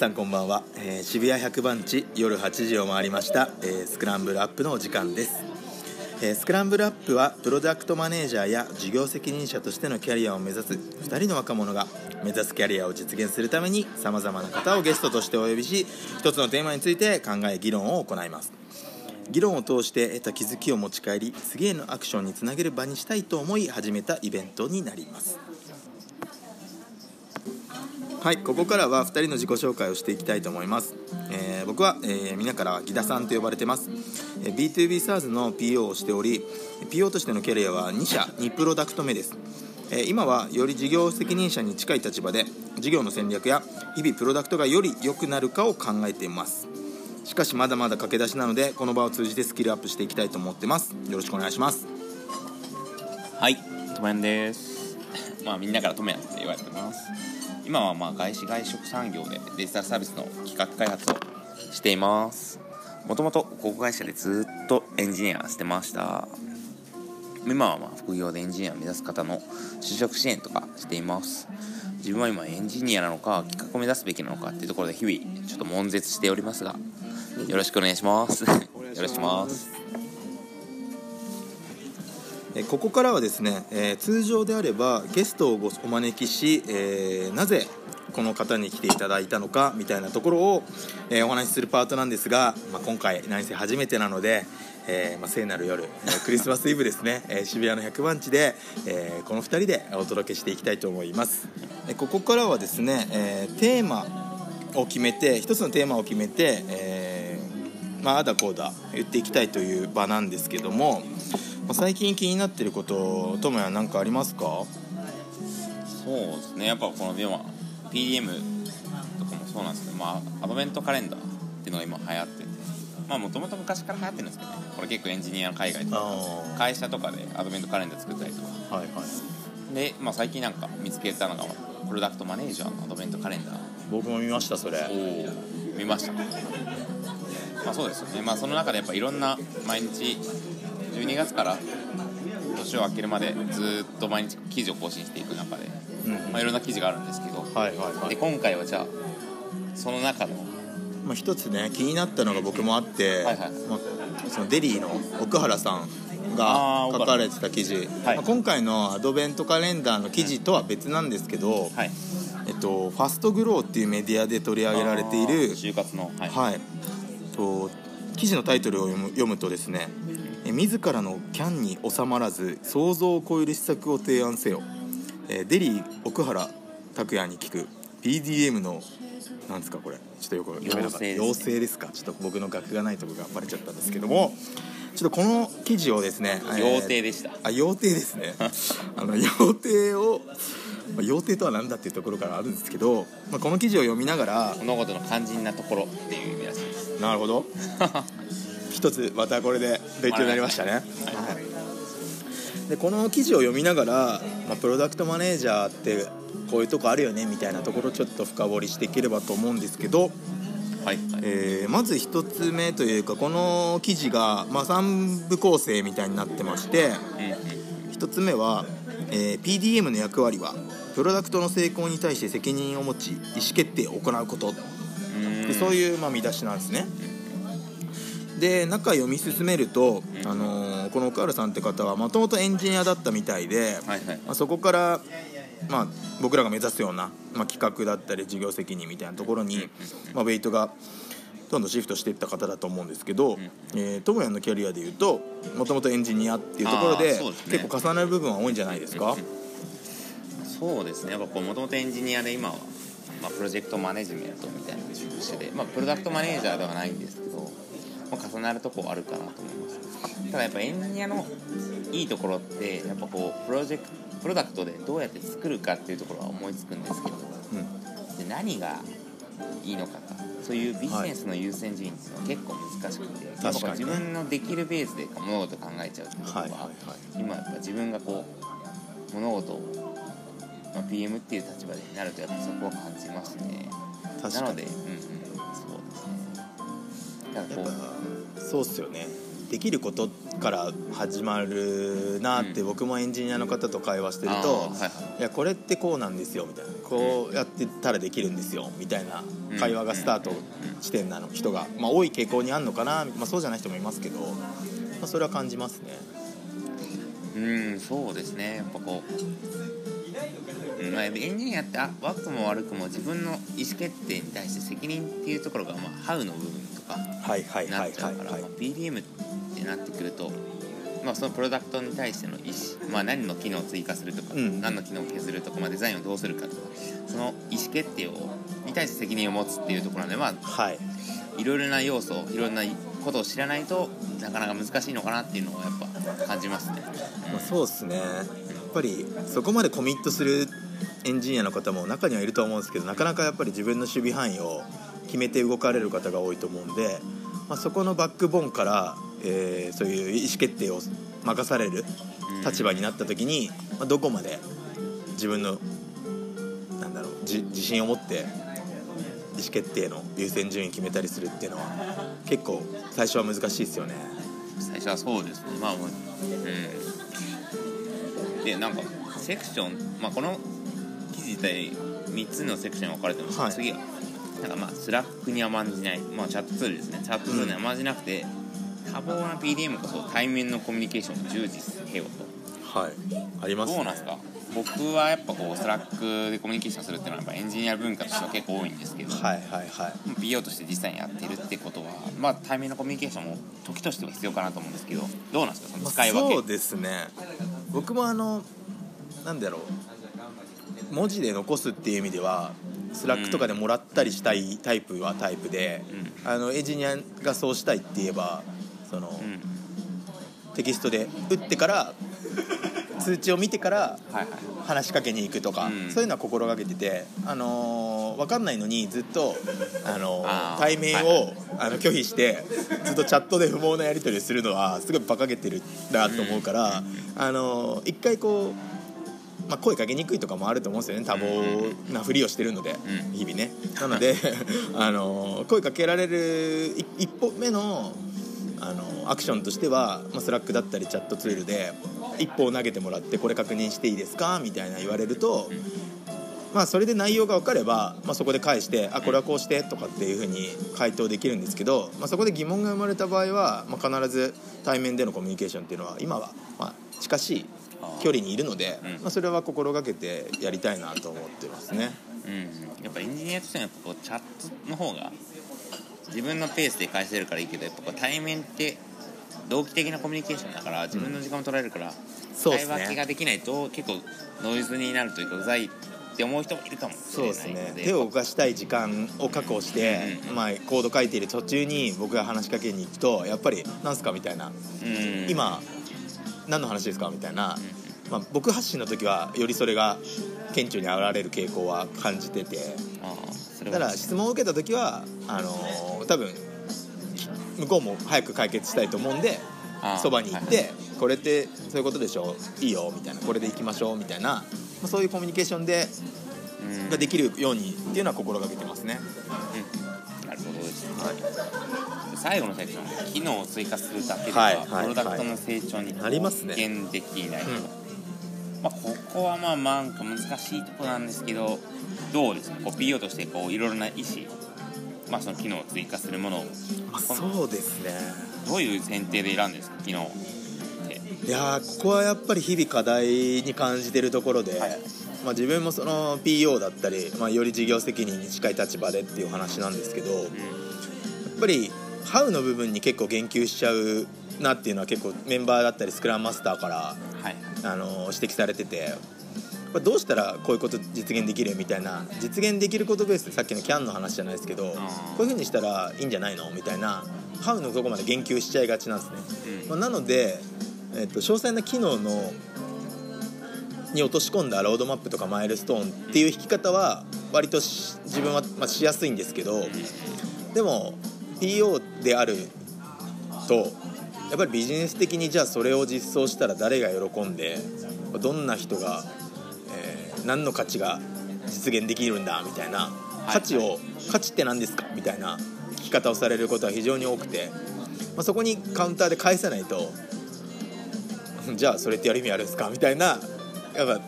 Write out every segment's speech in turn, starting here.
さんこんばんは、えー渋谷100番地夜8時を回りました、えースクランブルアップのお時間です、えースクランブルアップはプロダクトマネージャーや事業責任者としてのキャリアを目指す2人の若者が目指すキャリアを実現するためにさまざまな方をゲストとしてお呼びし一つのテーマについて考え議論を行います。議論を通して得た気づきを持ち帰り次へのアクションにつなげる場にしたいと思い始めたイベントになります。はいここからは2人の自己紹介をしていきたいと思います、えー僕は、えー、皆からギダさんと呼ばれてます、えー B2B SaaS の PO をしており PO としてのキャリアは2社2プロダクト目です。えー今はより事業責任者に近い立場で事業の戦略や日々プロダクトがより良くなるかを考えています。しかしまだまだ駆け出しなのでこの場を通じてスキルアップしていきたいと思ってます。よろしくお願いします。はい、ともやんです。まあみんなからともやんって言われてます。今はまあ外資外食産業でデジタルサービスの企画開発をしています。もともと航空会社でずっとエンジニアしてました。今はまあ副業でエンジニアを目指す方の就職支援とかしています。自分は今エンジニアなのか企画を目指すべきなのかっていうところで日々ちょっと悶絶しておりますが、よろしくお願いします。よろしくお願いします。ここからはですね、えー通常であればゲストをお招きし、えーなぜこの方に来ていただいたのかみたいなところを、えーお話しするパートなんですが、まあ、今回何せ初めてなので、えーまあ、聖なる夜、えークリスマスイブですね、えー渋谷の100番地で、えーこの2人でお届けしていきたいと思います、えーここからはですね、えーテーマを決めて一つのテーマを決めて、えーまあ、あだこうだ言っていきたいという場なんですけども、最近気になってることともや何かありますか？そうですね。やっぱこの今 PDM とかもそうなんですけど、まあ、アドベントカレンダーっていうのが今流行っててまあもともと昔から流行ってるんですけどね。これ結構エンジニアの海外とかあ会社とかでアドベントカレンダー作ったりとか。あはいはい。で、まあ、最近なんか見つけたのがプロダクトマネージャーのアドベントカレンダー。僕も見ましたそれ。を見ました。まあそうですよね。まあその中でやっぱいろんな毎日12月から年を明けるまでずっと毎日記事を更新していく中で、うんまあ、いろんな記事があるんですけど、はいはいはい。で今回はじゃあその中のまあ、一つね気になったのが僕もあって、はいはい。まあ、そのデリーの奥原さんが書かれてた記事、はい。まあ、今回のアドベントカレンダーの記事とは別なんですけど、はい。えっと、ファストグローっていうメディアで取り上げられている就活のはい、はい、と記事のタイトルを読む読むとですね「え自らのキャンに収まらず想像を超える施策を提案せよ」えーデリー奥原拓也に聞く PDM のなんですかこれ。ちょっとよく読めなかった。要請ですね。ですか。ちょっと僕の学がないところがバレちゃったんですけども。ちょっとこの記事をですね、えー要請でした。あ要請ですね。あの要請を、まあ、要請とは何だっていうところからあるんですけど、まあ、この記事を読みながら物事の肝心なところっていう意味らしいです。なるほど 一つまたこれで勉強になりましたね、はい、でこの記事を読みながら、まあ、プロダクトマネージャーってこういうとこあるよねみたいなところをちょっと深掘りしていければと思うんですけど、はいはい。えーまず一つ目というかこの記事が、まあ、3部構成みたいになってましてうんうん一つ目は、えー PDM の役割はプロダクトの成功に対して責任を持ち意思決定を行うこと。でそういう、まあ、見出しなんですねで中読み進めると、あのーこの岡原さんって方はもともとエンジニアだったみたいで、はいはい。まあ、そこから、まあ、僕らが目指すような、まあ、企画だったり事業責任みたいなところに、まあ、ウェイトがどんどんシフトしていった方だと思うんですけど、えー、トモヤンのキャリアでいうともともとエンジニアっていうところでね。結構重なる部分は多いんじゃないですか、そうですね。やっぱこうもともとエンジニアで今は、まあ、プロジェクトマネジメントみたいな職種で、まあ、プロダクトマネージャーではないんですけど、まあ、重なるとこあるかなと思います。ただやっぱエンジニアのいいところってやっぱこうプロジェクトプロダクトでどうやって作るかっていうところは思いつくんですけどうん。で何がいいのかかそういうビジネスの優先順位っていうのは結構難しくて、やっぱこう自分のできるベースで物事を考えちゃうっていうところは、はいはいはい。今やっぱ自分がこう物事を、まあ、PM っていう立場になるとやっぱそこを感じますね。なのでうんやっぱそうっすよね。できることから始まるなって、うん。僕もエンジニアの方と会話してると、はいはい。いやこれってこうなんですよみたいな。こうやってたらできるんですよみたいな会話がスタート地点なの人が、まあ、多い傾向にあるのかな、まあ、そうじゃない人もいますけど、まあ、それは感じますね。うんそうですね。やっぱこう、うんまあ、エンジニアってあ悪くも悪くも自分の意思決定に対して責任っていうところが、まあ、ハウの部分とか。はいはいなはいっちゃうから、はいはいまあ PDM ってなってくると、まあ、そのプロダクトに対しての意思、まあ、何の機能を追加するとか、うん。何の機能を削るとか、まあ、デザインをどうするかとかその意思決定をに対して責任を持つっていうところで、まあ、はい。いろいろな要素いろんなことを知らないとなかなか難しいのかなっていうのをやっぱ感じますね。まあ、そうですね。やっぱりそこまでコミットするエンジニアの方も中にはいると思うんですけどなかなかやっぱり自分の守備範囲を決めて動かれる方が多いと思うんで、まあ、そこのバックボーンから、えーそういう意思決定を任されるうん。立場になった時に、まあ、どこまで自分のなんだろうじ自信を持って意思決定の優先順位決めたりするっていうのは結構最初は難しいですよね。最初はそうですね。まあまあうん。でなんかセクション、まあ、この記事自体3つのセクションに分かれてます。はい。次はなんかまあ Slack に甘んじない、まあ、チャットツールですね。チャットツールに甘んじなくて、多忙な PDM こそ対面のコミュニケーションを重視せよと。はい、ありますね。どうなんですか？僕はやっぱこう Slack でコミュニケーションするっていうのはやっぱエンジニア文化としては結構多いんですけど、はいはいはい。PO として実際にやってるってことは、まあ、対面のコミュニケーションも時としては必要かなと思うんですけどどうなんですか？そのまあ使い分け、そうですね。僕もあのなんだろう。文字で残すっていう意味では Slack とかでもらったりしたいタイプはタイプで、あのエンジニアがそうしたいって言えばその、うん。テキストで打ってから 通知を見てからはいはい。話しかけに行くとか、うん。そういうのは心がけてて、あのー分かんないのにずっと、あのー対面を、あの拒否してずっとチャットで不毛なやり取りをするのはすごい馬鹿げてるなと思うから、あのー一回こう、まあ、声かけにくいとかもあると思うんですよね。多忙なふりをしてるので、うん。日々ね。なので、あのー声かけられるい一歩目のあのアクションとしては、まあ、 Slack だったりチャットツールで一歩を投げてもらってこれ確認していいですか？みたいな言われると、まあ、それで内容が分かれば、まあ、そこで返してあこれはこうしてとかっていうふうに回答できるんですけど、まあ、そこで疑問が生まれた場合は、まあ、必ず対面でのコミュニケーションっていうのは今は、まあ、近しい距離にいるので、うん。まあ、それは心がけてやりたいなと思ってますね。うん、やっぱエンジニアとしてはやっぱこうチャットの方が自分のペースで返せるからいいけどやっぱこう対面って同期的なコミュニケーションだから自分の時間も取られるから、そうです会話系がねできないと結構ノイズになるというかうざいって思う人もいるかもしそうですれないので。ね。手を動かしたい時間を確保して、うんまあ、コード書いている途中に僕が話しかけに行くとやっぱり「なんすか?」みたいな。うん。今何の話ですか？みたいな、まあ、僕発信の時はよりそれが顕著に現れる傾向は感じてて。ああそれたはだ質問を受けた時はあのー多分向こうも早く解決したいと思うんでそばに行って、はいこれってそういうことでしょ？いいよみたいな。これで行きましょうみたいな、まあ、そういうコミュニケーションでうん。ができるようにっていうのは心がけてますね。うん。なるほどですね、最後のセクション。で機能を追加するだけでは、プロダクトの成長にありますね。貢献できない、うん。まあ、ここはまあなんか難しいところなんですけどどうですか？こう PO としてこういろいろな意思、まあ、その機能を追加するものを。まあ、そうですね。どういう前提で選んでるんですか？機能って。いやーここはやっぱり日々課題に感じてるところで、はい。まあ、自分もその PO だったり、まあ、より事業責任に近い立場でっていう話なんですけどやっぱり「How」の部分に結構言及しちゃうなっていうのは結構メンバーだったりスクラムマスターからはいあの指摘されてて。まあどうしたらこういうこと実現できるみたいな実現できることベースでさっきの CAN の話じゃないですけどこういうふうにしたらいいんじゃないの？みたいな「How」のとこまで言及しちゃいがちなんですね。うんまあ、なので、えっと、詳細な機能のに落とし込んだロードマップとかマイルストーンっていう引き方は割とし自分は、まあ、しやすいんですけどでも PO であるとやっぱりビジネス的にじゃあそれを実装したら誰が喜んでどんな人が、えー何の価値が実現できるんだみたいな価値を、価値って何ですかみたいな聞き方をされることは非常に多くてまあ、そこにカウンターで返さないと じゃあそれってやる意味あるんですかみたいなやっぱ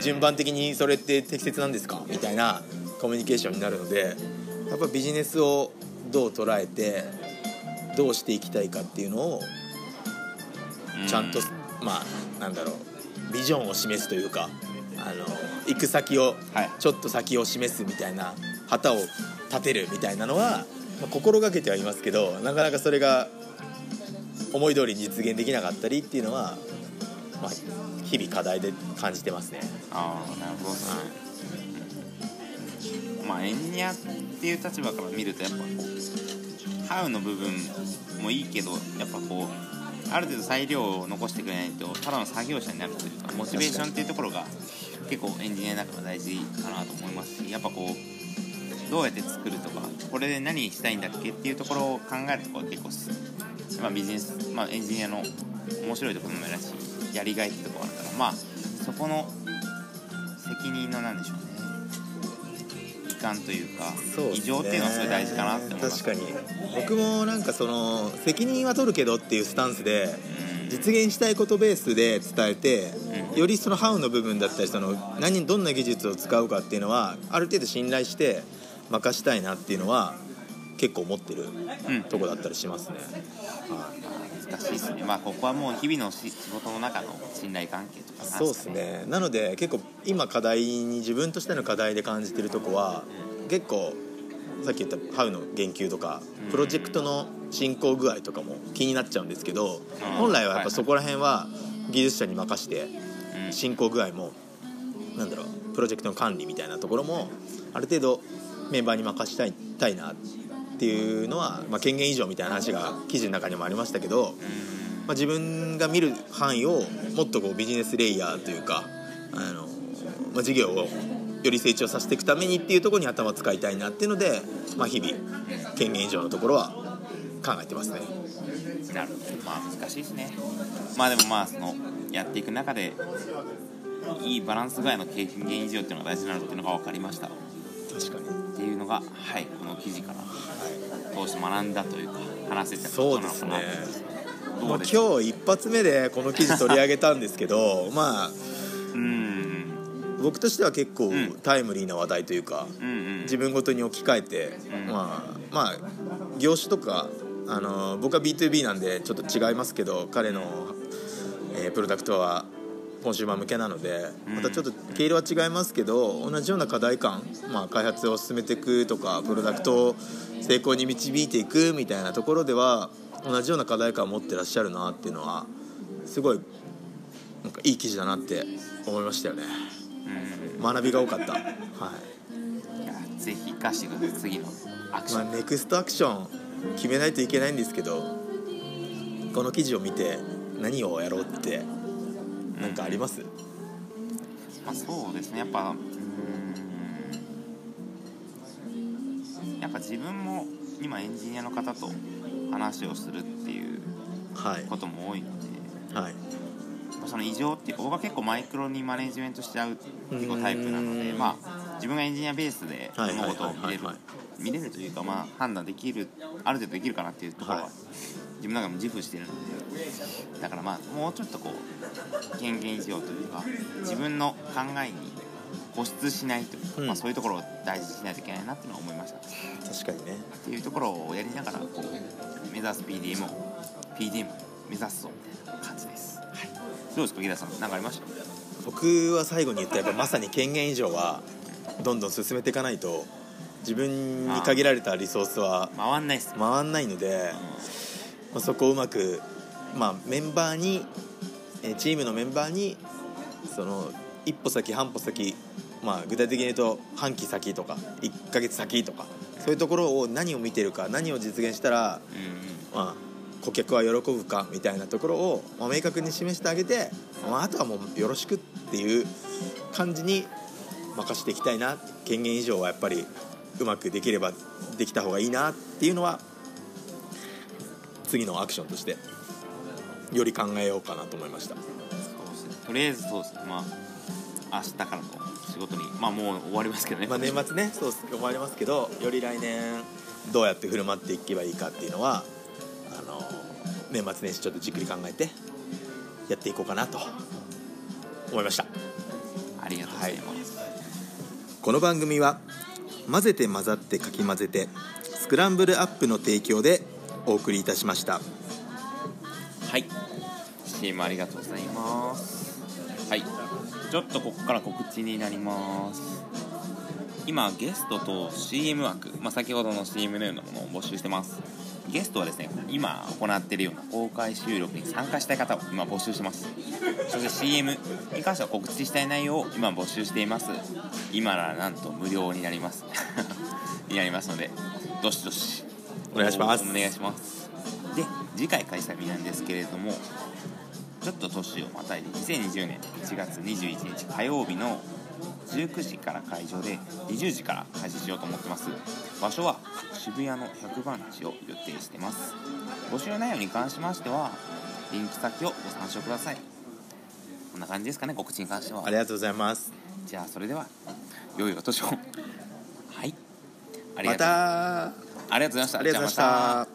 順番的にそれって適切なんですかみたいなコミュニケーションになるのでやっぱビジネスをどう捉えてどうしていきたいかっていうのをちゃんと、まあなんだろうビジョンを示すというかあの行く先をはい。ちょっと先を示すみたいな旗を立てるみたいなのは、まあ心がけてはいますけどなかなかそれが思い通りに実現できなかったりっていうのは、まあ、日々課題で感じてますね。ああなるほど。ですね、まあエンジニアっていう立場から見るとやっぱこうハウの部分もいいけどやっぱこうある程度裁量を残してくれないとただの作業者になるというかモチベーションっていうところが結構エンジニアの中では大事かなと思いますしやっぱこうどうやって作るとかこれで何したいんだっけっていうところを考えるところが結構す、まあ、ビジネス、まあ、エンジニアの面白いところもあるしやりがいってところがあるからまあそこの責任のなんでしょうね期間というか異常っていうのはすごい大事かなって思います。確かに。僕もなんかその責任は取るけどっていうスタンスでうん。実現したいことベースで伝えてうん。よりそのハウの部分だったりその何どんな技術を使うかっていうのはある程度信頼して任したいなっていうのは結構思ってるうん。とこだったりしますね、はい難しいですね。まあここはもう日々のし仕事の中の信頼関係とかなんそうですね。なので結構今課題に自分としての課題で感じてるとこは結構さっき言ったハウの言及とかうん。プロジェクトの進行具合とかも気になっちゃうんですけどうん。本来はやっぱそこら辺は技術者に任してうん。進行具合もなんだろうプロジェクトの管理みたいなところもある程度メンバーに任したいたいなっていうのは、まあ、権限以上みたいな話が記事の中にもありましたけど、うんまあ、自分が見る範囲をもっとこうビジネスレイヤーというかあの、まあ、事業をより成長させていくためにっていうところに頭を使いたいなっていうので、まあ、日々権限以上のところは考えてますね。なるほど。まあ難しいですね。まあでもまあそのやっていく中でいいバランス具合の経験以上っていうのが大事なのっていうのが分かりました。っ確かに、がはいこの記事からは通して学んだというか話せたい、ことなのそうですね。かなもうですか？今日一発目でこの記事取り上げたんですけど まあうん。僕としては結構うん。タイムリーな話題というか、うんうん。自分ごとに置き換えて、うん。まあまあ業種とかあの僕は B2B なんでちょっと違いますけど彼の、えープロダクトはコンシューマー向けなのでうん。またちょっと毛色は違いますけど同じような課題感、まあ、開発を進めていくとかプロダクトを成功に導いていくみたいなところでは同じような課題感を持ってらっしゃるなっていうのはすごいなんかいい記事だなって思いましたよね。うん。学びが多かった。はい。ぜひ生かしてください次のアクシまあ、ョン、ネクストアクション決めないといけないんですけどこの記事を見て何をやろうって何かあります、まあ、そうですね。やっぱうーん。やっぱ自分も今エンジニアの方と話をするっていうはい。ことも多いのではい。まあその異常っていうか僕は結構マイクロにマネジメントしちゃう結構タイプなのでうん。まあ自分がエンジニアベースではい物事を見れるはいはい。はい見れるというかまあ判断できるある程度できるかなっていうところははい。自分の中でも自負してるのでだからまあもうちょっとこう権限以上というか自分の考えに固執しないというか、うん。まあ、そういうところを大事にしないといけないなっていうのは思いました。っ確かにね。ていうところをやりながらこう目指す PDM を PDM 目指すぞみたいな感じです、はい、どうですか木田さん。何かありました？僕は最後に言ったやっぱまさに権限以上はどんどん進めていかないと自分に限られたリソースは回んないっす回んないので、まあ、そこをうまく、まあ、メンバーにえーチームのメンバーにその一歩先半歩先、まあ、具体的に言うと半期先とか1ヶ月先とかそういうところを何を見てるか何を実現したら、うんまあ、顧客は喜ぶかみたいなところを、まあ、明確に示してあげて、まあ、あとはもうよろしくっていう感じに任していきたいな権限以上はやっぱりうまくできればできた方がいいなっていうのは次のアクションとしてより考えようかなと思いました。とりあえずそうですね。まあ明日からの仕事にまあもう終わりますけどね、まあ、年末ね。そう思われますけどより来年どうやって振る舞っていけばいいかっていうのはあの年末年始ちょっとじっくり考えてやっていこうかなと思いました。ありがとうございます、この番組は混ぜて混ざってかき混ぜてスクランブルアップの提供でお送りいたしましたはい。CM ありがとうございます。はい。ちょっとここから告知になります。今ゲストと CM 枠、まあ、先ほどの CM のようなものを募集してます。ゲストはですね今行っているような公開収録に参加したい方を今募集してます。そして CM に関しては告知したい内容を今募集しています。今ならなんと無料になります。になりますのでどしどし。お願いします。お願いしますで次回開催日なんですけれどもちょっと年をまたいで2020年1月21日火曜日の19時から会場で20時から開始しようと思ってます。場所は渋谷の100番地を予定してます。募集内容に関しましてはリンク先をご参照ください。こんな感じですかね告知に関しては。ありがとうございます。じゃあそれでは良いお年を。はい。ありまがとうございました。ありがとうございました